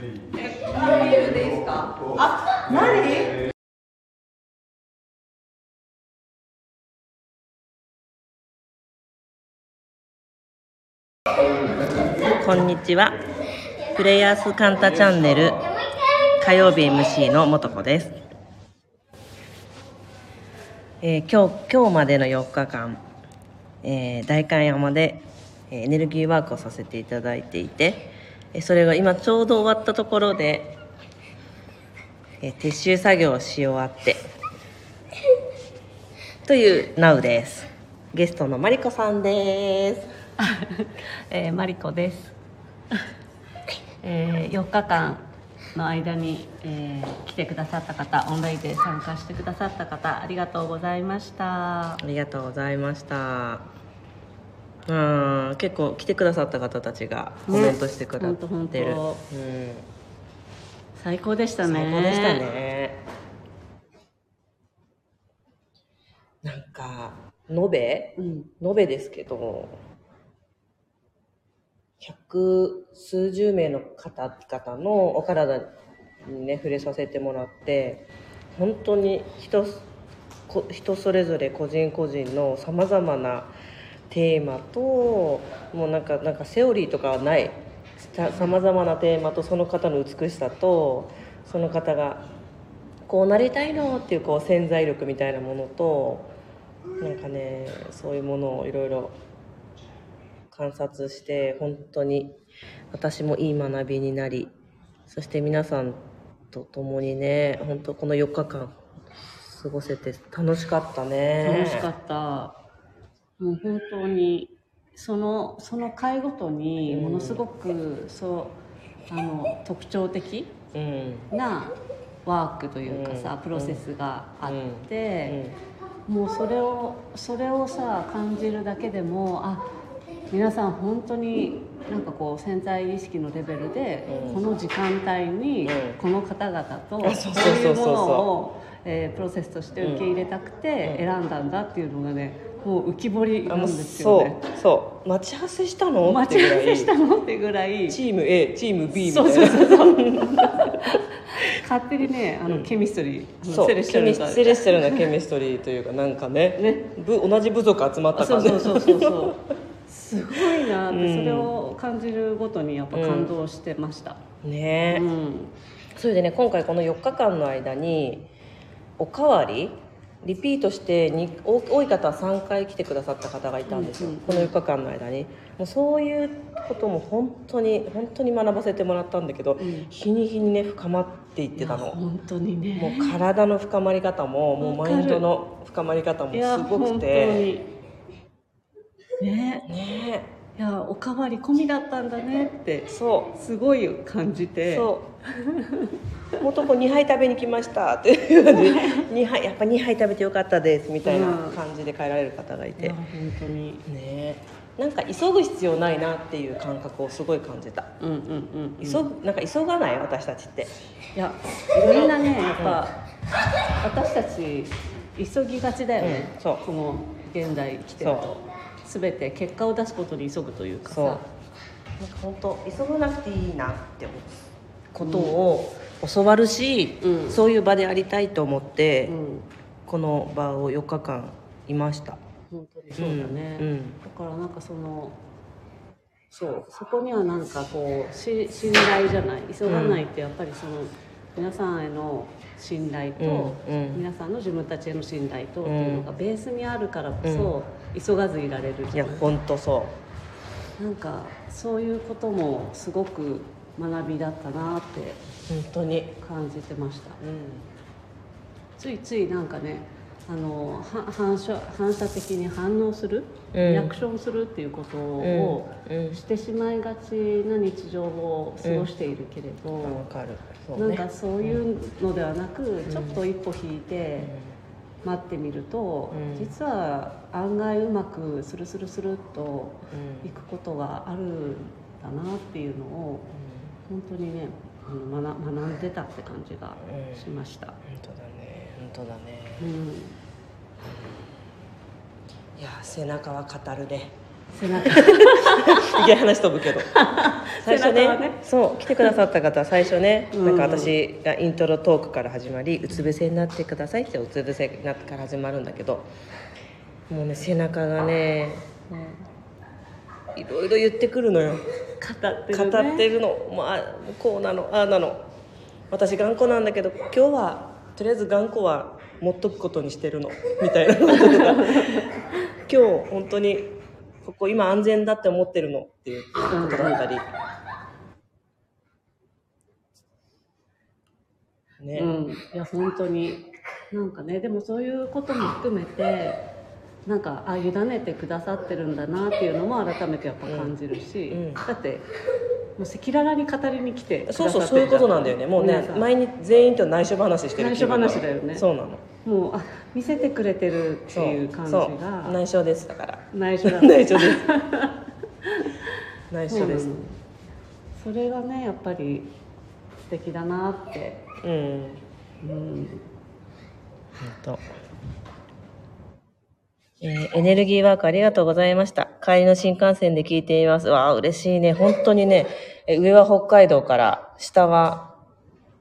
ビールでいいですか？あ何？こんにちは。プレイヤースカンタチャンネル火曜日 MC のもとこです。えー今日今日までの4日間、えー代官山でエネルギーワークをさせていただいていて、それが今ちょうど終わったところで、えー撤収作業をし終わってという NOW です。ゲストのマリコさんです。えー、マリコです、えー、4日間の間に、えー来てくださった方オンラインで参加してくださった方ありがとうございましたありがとうございました。うん、結構来てくださった方たちがコメントしてくださってる。ねうん、最高でしたね。最高でしたね。なんか延べ？うん延べですけど、百数十名の方々のお体にね触れさせてもらって、本当に人こ人それぞれ個人個人のさまざまなテーマともうなんかなんかセオリーとかはない。さまざまなテーマとその方の美しさとその方がこうなりたいのっていうこう潜在力みたいなものとなんかねそういうものをいろいろ観察して本当に私もいい学びになりそして皆さんと共にね本当この4日間過ごせて楽しかったね。楽しかった。もう本当にそのその回ごとにものすごく、そうあの特徴的うん。なワークというかさ、うん。プロセスがあっうて、ん。もうそれをそれをさ感じるだけでもあ皆さん本当になんかこう潜在意識のレベルで、うん。この時間帯にうん。この方々とあそういうものを、えープロセスとして受け入れたくてうん。選んだんだっていうのがねもう浮き彫りなんですよね。そうそう。待ち合わせしたの？待ち合わせしたってのってぐらい。チーム A チーム B みたそういな。そうそうそう勝手にねあの、うん。ケミストリーそうセレスセレスチャルなケミストリーというかなんかね。ね。部同じ部族集まったそう感じ。そうそうそうそう。すごいなって、うん。それを感じるごとにやっぱ感動してました、ね。うん。それでね今回この4日間の間におかわりリピートしてに多多い方は3回来てくださった方がいたんですよ、うんうんこの4日間の間に。もうそういうことも本当に本当に学ばせてもらったんだけど、ん。日に日にね深まっていってたの。本当にね。もう体の深まり方ももうマインドの深まり方もすごく本てね。ねいやおかわり込みだったんだね。ってそう。すごい感じて。そう。もとこ2杯食べに来ました。っていう感じ。で2杯やっぱ2杯食べてよかったですみたいな感じで帰られる方がいて、いや本当に。ね。えなんか急ぐ必要ないなっていう感覚をすごい感じた、うんうんうんうん。急ぐなんか急がない私たちって。いやみんなねやっぱ、私たち急ぎがちだよね、うんそう。この現代生きてるそと全て結果を出すことに急ぐというかそう。なんさか本当急がなくていいなって思うことを教わるし、うん。そういう場でありたいと思って、うん。この場を4日間いました。本当にそうだね、うん。うん。だからなんかそのそう。そこにはなんかこうし信頼じゃない。急がないってやっぱりその皆さんへの信頼と、皆さんの自分たちへの信頼とっていうのがベースにあるからこそ、急がずいられるい。や本当そう。なんかそういうこともすごく学びだったなって本当に。感じてました。うん。ついついなんかねあのは反射反射的に反応する、うん。リアクションするっていうことをうん。うん。してしまいがちな日常を過ごしているけれど、わかる。そうね。なんかそういうのではなく、ちょっと一歩引いて待ってみると、うん。実は案外うまくスルスルスルっとうん。いくことがあるんだなっていうのを本当にねあの学学んでたって感じがうん。しました。本当だね。本当だね。うん。いや背中は語るね背中。いきなり話飛ぶけど。最初ねね。そう来てくださった方は最初ね、うん。なんか私がイントロトークから始まり「うつ伏せになってください」ってうつ伏せになってから始まるんだけどもうね背中がね。いろいろ言ってくるのよ。語ってる、ね、語ってるの、まあ、こうなのああなの。私頑固なんだけど今日はとりあえず頑固は持っとくことにしてるの。みたいなこととか。今日本当にここ今安全だって思ってるのっていうことだったり、ね、うん、いや本当に。なんかねでもそういうことも含めてなんかあ委ねてくださってるんだなっていうのも改めてやっぱ感じるし、うん。うん。だってもう赤裸々に語りに来てそうそうそういうことなんだよね。もうね前に全員と内緒話してる内緒話だよね。そうなのもうあ見せてくれてるっていう感じが。内緒ですだから。内緒だ。内緒です。内緒です。そうなのそれがねやっぱり素敵だなって、うん。うん、本当。えーエネルギーワークありがとうございました。帰りの新幹線で聞いています。わあ、嬉しいね。本当にね、え上は北海道から、下は、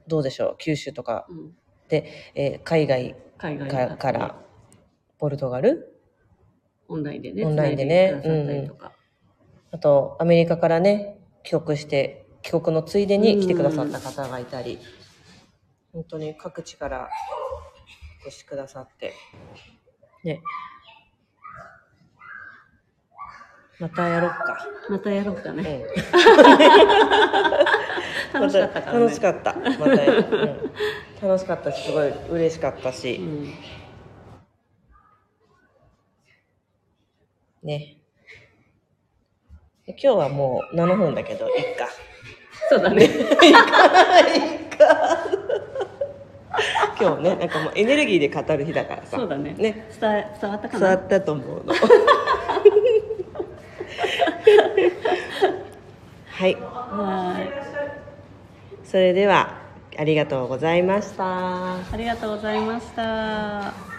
どうでしょう、九州とか。うんで、えー海外海外かから、ポルトガル？オンラインでねオンラインでね。繋いでくださったりとか、あと、アメリカからね、帰国して、帰国のついでに来てくださった方がいたり、本当に各地からお越しくださって、ね。またやろっか。またやろうかうね、ん。楽しかったからね。楽しかった。またやる、うん。楽しかったし、すごい嬉しかったし、うんね。今日はもう7分だけ？ど、いっか。そうだね今日ね、なんかもうエネルギーで語る日だからさ。そうだねね。伝え伝わったかな？伝わったと思うの。はい。はいそれでは、ありがとうございました。ありがとうございました